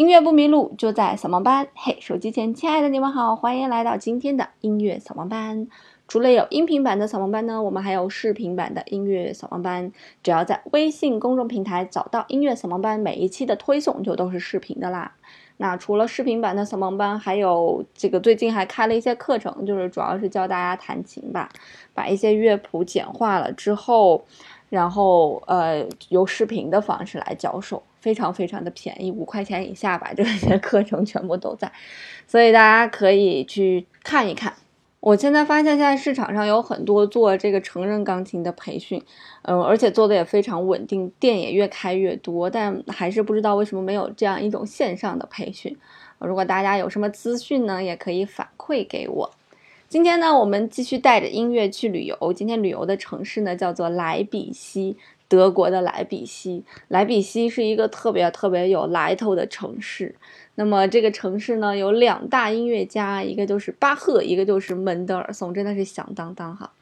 音乐不迷路，就在扫盲班。嘿，手机前亲爱的你们好，欢迎来到今天的音乐扫盲班。除了有音频版的扫盲班呢，我们还有视频版的音乐扫盲班。只要在微信公众平台找到音乐扫盲班，每一期的推送就都是视频的啦。那除了视频版的扫盲班，还有这个最近还开了一些课程，就是主要是教大家弹琴吧，把一些乐谱简化了之后，然后呃，由视频的方式来教授。非常非常的便宜，五块钱以下吧，这些课程全部都在，所以大家可以去看一看。我现在发现，现在市场上有很多做这个成人钢琴的培训，嗯，而且做的也非常稳定，店也越开越多，但还是不知道为什么没有这样一种线上的培训。如果大家有什么资讯呢，也可以反馈给我。今天呢，我们继续带着音乐去旅游。今天旅游的城市呢，叫做莱比锡。德国的莱比锡，莱比锡是一个特别特别有来头的城市。那么这个城市呢，有两大音乐家，一个就是巴赫，一个就是门德尔松，真的是响当当哈。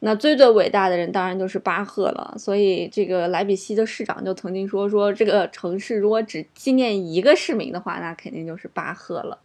那最最伟大的人当然就是巴赫了。所以这个莱比锡的市长就曾经说说，这个城市如果只纪念一个市民的话，那肯定就是巴赫了。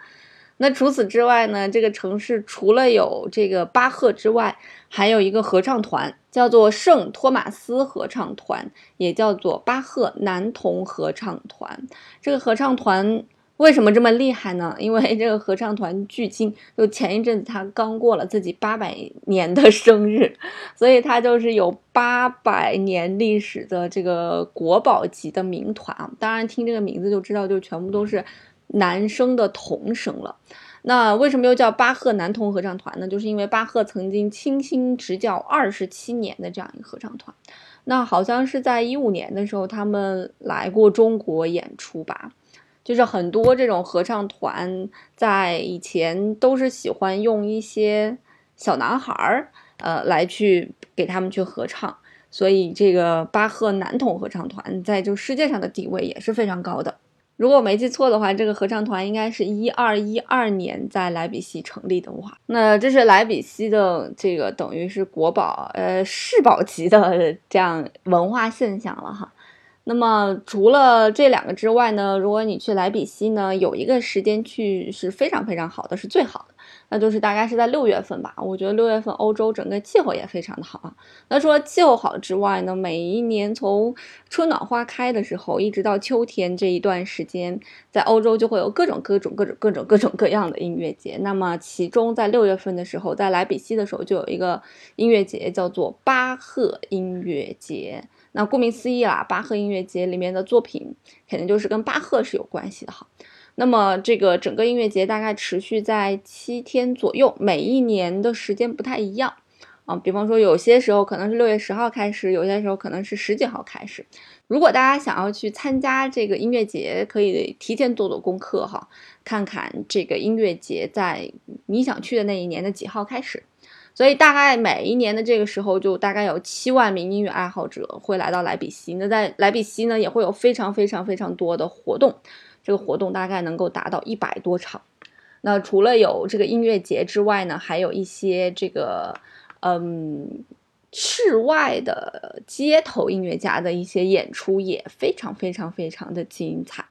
那除此之外呢？这个城市除了有这个巴赫之外，还有一个合唱团，叫做圣托马斯合唱团，也叫做巴赫男童合唱团。这个合唱团为什么这么厉害呢？因为这个合唱团距今就前一阵子他刚过了自己八百年的生日，所以他就是有八百年历史的这个国宝级的名团啊。当然，听这个名字就知道，就全部都是。男生的童声了，那为什么又叫巴赫男童合唱团呢？就是因为巴赫曾经倾心执教二十七年的这样一个合唱团，那好像是在一五年的时候他们来过中国演出吧。就是很多这种合唱团在以前都是喜欢用一些小男孩儿，呃，来去给他们去合唱，所以这个巴赫男童合唱团在就世界上的地位也是非常高的。如果我没记错的话，这个合唱团应该是一二一二年在莱比锡成立的话，那这是莱比锡的这个等于是国宝，呃，世宝级的这样文化现象了哈。那么除了这两个之外呢，如果你去莱比锡呢，有一个时间去是非常非常好的，是最好。那就是大概是在六月份吧，我觉得六月份欧洲整个气候也非常的好啊。那除了气候好之外呢，每一年从春暖花开的时候一直到秋天这一段时间，在欧洲就会有各种各种各种各种各种各样的音乐节。那么其中在六月份的时候，在莱比锡的时候就有一个音乐节叫做巴赫音乐节。那顾名思义啦，巴赫音乐节里面的作品肯定就是跟巴赫是有关系的哈。那么这个整个音乐节大概持续在七天左右，每一年的时间不太一样啊。比方说，有些时候可能是六月十号开始，有些时候可能是十几号开始。如果大家想要去参加这个音乐节，可以提前做做功课哈，看看这个音乐节在你想去的那一年的几号开始。所以大概每一年的这个时候，就大概有七万名音乐爱好者会来到莱比锡。那在莱比锡呢，也会有非常非常非常多的活动。这个活动大概能够达到一百多场。那除了有这个音乐节之外呢，还有一些这个嗯室外的街头音乐家的一些演出也非常非常非常的精彩。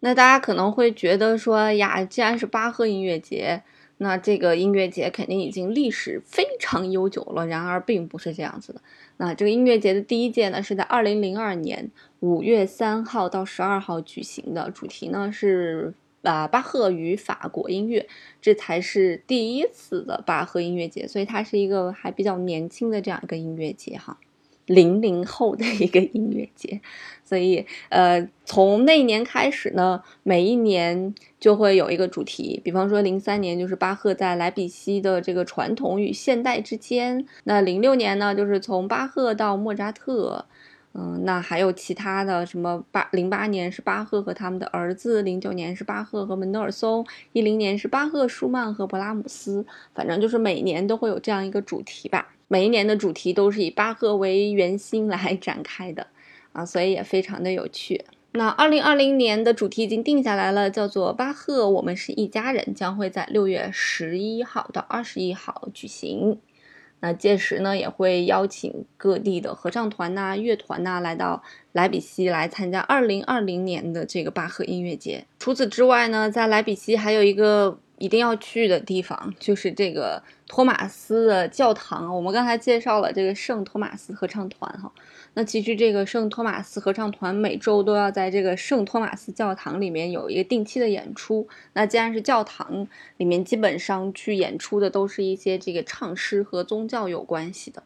那大家可能会觉得说呀，既然是巴赫音乐节，那这个音乐节肯定已经历史非常悠久了。然而并不是这样子的。那这个音乐节的第一届呢，是在二零零二年。五月三号到十二号举行的主题呢是啊巴赫与法国音乐，这才是第一次的巴赫音乐节，所以它是一个还比较年轻的这样一个音乐节哈，零零后的一个音乐节，所以呃从那一年开始呢，每一年就会有一个主题，比方说零三年就是巴赫在莱比锡的这个传统与现代之间，那零六年呢就是从巴赫到莫扎特。嗯，那还有其他的什么？八零八年是巴赫和他们的儿子，零九年是巴赫和门德尔松，一零年是巴赫、舒曼和勃拉姆斯。反正就是每年都会有这样一个主题吧。每一年的主题都是以巴赫为圆心来 展开的啊，所以也非常的有趣。那二零二零年的主题已经定下来了，叫做巴赫，我们是一家人，将会在六月十一号到二十一号举行。那届时呢，也会邀请各地的合唱团呐、乐团呐来到莱比锡来参加2020年的这个巴赫音乐节。除此之外呢，在莱比锡还有一个。一定要去的地方就是这个托马斯的教堂。我们刚才介绍了这个圣托马斯合唱团哈，那其实这个圣托马斯合唱团每周都要在这个圣托马斯教堂里面有一个定期的演出。那既然是教堂里面，基本上去演出的都是一些这个唱诗和宗教有关系的。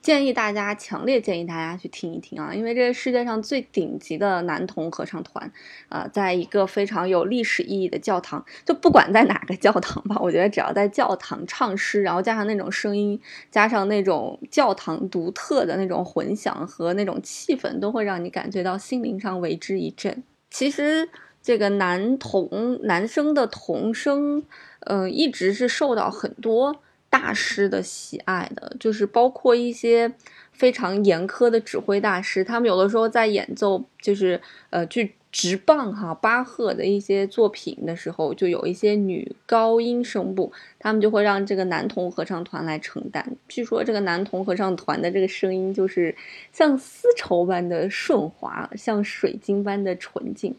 建议大家，强烈建议大家去听一听啊！因为这是世界上最顶级的男童合唱团，啊，在一个非常有历史意义的教堂，就不管在哪个教堂吧，我觉得只要在教堂唱诗，然后加上那种声音，加上那种教堂独特的那种混响和那种气氛，都会让你感觉到心灵上为之一振。其实这个男童男生的童声，嗯，一直是受到很多。大师的喜爱的，就是包括一些非常严苛的指挥大师，他们有的时候在演奏，就是呃去直棒哈巴赫的一些作品的时候，就有一些女高音声部，他们就会让这个男童合唱团来承担。据说这个男童合唱团的这个声音就是像丝绸般的顺滑，像水晶般的纯净，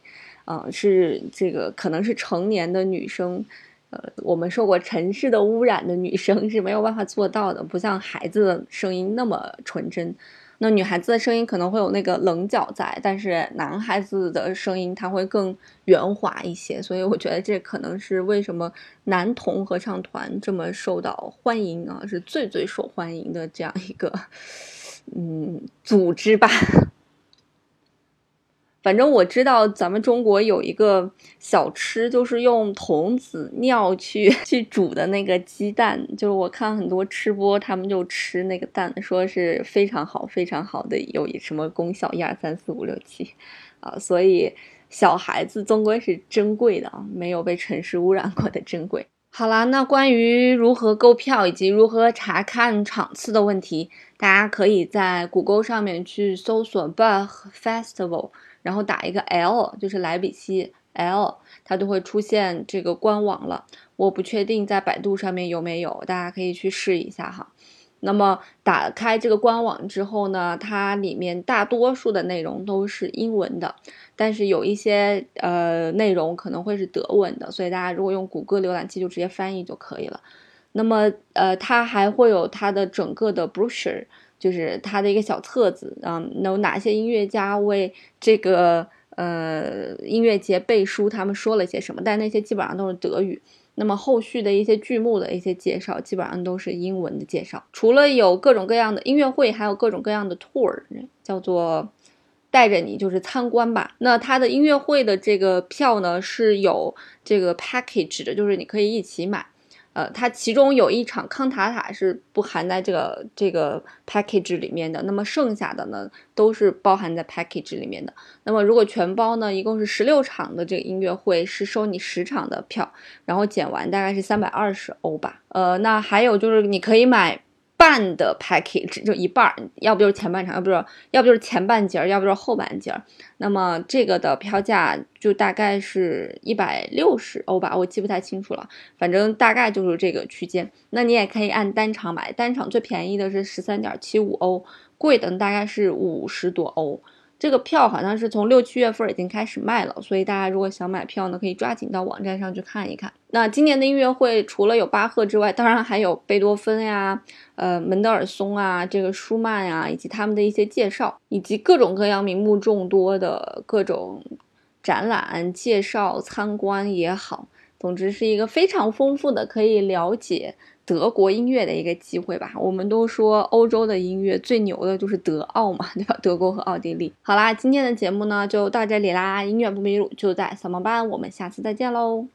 啊，是这个可能是成年的女生。呃，我们受过城市的污染的女生是没有办法做到的，不像孩子的声音那么纯真。那女孩子的声音可能会有那个棱角在，但是男孩子的声音它会更圆滑一些。所以我觉得这可能是为什么男童合唱团这么受到欢迎啊，是最最受欢迎的这样一个嗯组织吧。反正我知道咱们中国有一个小吃，就是用童子尿去 去煮的那个鸡蛋，就是我看很多吃播他们就吃那个蛋，说是非常好非常好的，有什么功效一二三四五六七，啊，所以小孩子终归是珍贵的啊，没有被城市污染过的珍贵。好啦，那关于如何购票以及如何查看场次的问题，大家可以在谷歌上面去搜索 Bach Festival。然后打一个 L，就是莱比锡 L，它就会出现这个官网了。我不确定在百度上面有没有，大家可以去试一下哈。那么打开这个官网之后呢，它里面大多数的内容都是英文的，但是有一些呃内容可能会是德文的，所以大家如果用谷歌浏览器就直接翻译就可以了。那么呃，它还会有它的整个的 brochure。就是他的一个小册子啊，有哪些音乐家为这个呃音乐节背书，他们说了些什么？但那些基本上都是德语。那么后续的一些剧目的一些介绍，基本上都是英文的介绍。除了有各种各样的音乐会，还有各种各样的 tour，叫做带着你就是参观吧。那他的音乐会的这个票呢是有这个 package 的，就是你可以一起买。呃，它其中有一场康塔塔是不含在这个这个 package 里面的，那么剩下的呢都是包含在 package 里面的。那么如果全包呢，一共是十六场的这个音乐会是收你十场的票，然后减完大概是三百二十欧吧。呃，那还有就是你可以买。半的 package 就一半，要不就是前半场，要不就是要不就是前半截儿，要不就是后半截儿。那么这个的票价就大概是一百六十欧吧，我记不太清楚了，反正大概就是这个区间。那你也可以按单场买，单场最便宜的是十三点七五欧，贵的大概是五十多欧。这个票好像是从六七月份已经开始卖了，所以大家如果想买票呢，可以抓紧到网站上去看一看。那今年的音乐会除了有巴赫之外，当然还有贝多芬呀、呃门德尔松啊、这个舒曼呀，以及他们的一些介绍，以及各种各样名目众多的各种展览介绍、参观也好，总之是一个非常丰富的可以了解。德国音乐的一个机会吧，我们都说欧洲的音乐最牛的就是德奥嘛，对吧？德国和奥地利。好啦，今天的节目呢就到这里啦，音乐不迷路就在扫盲班，我们下次再见喽。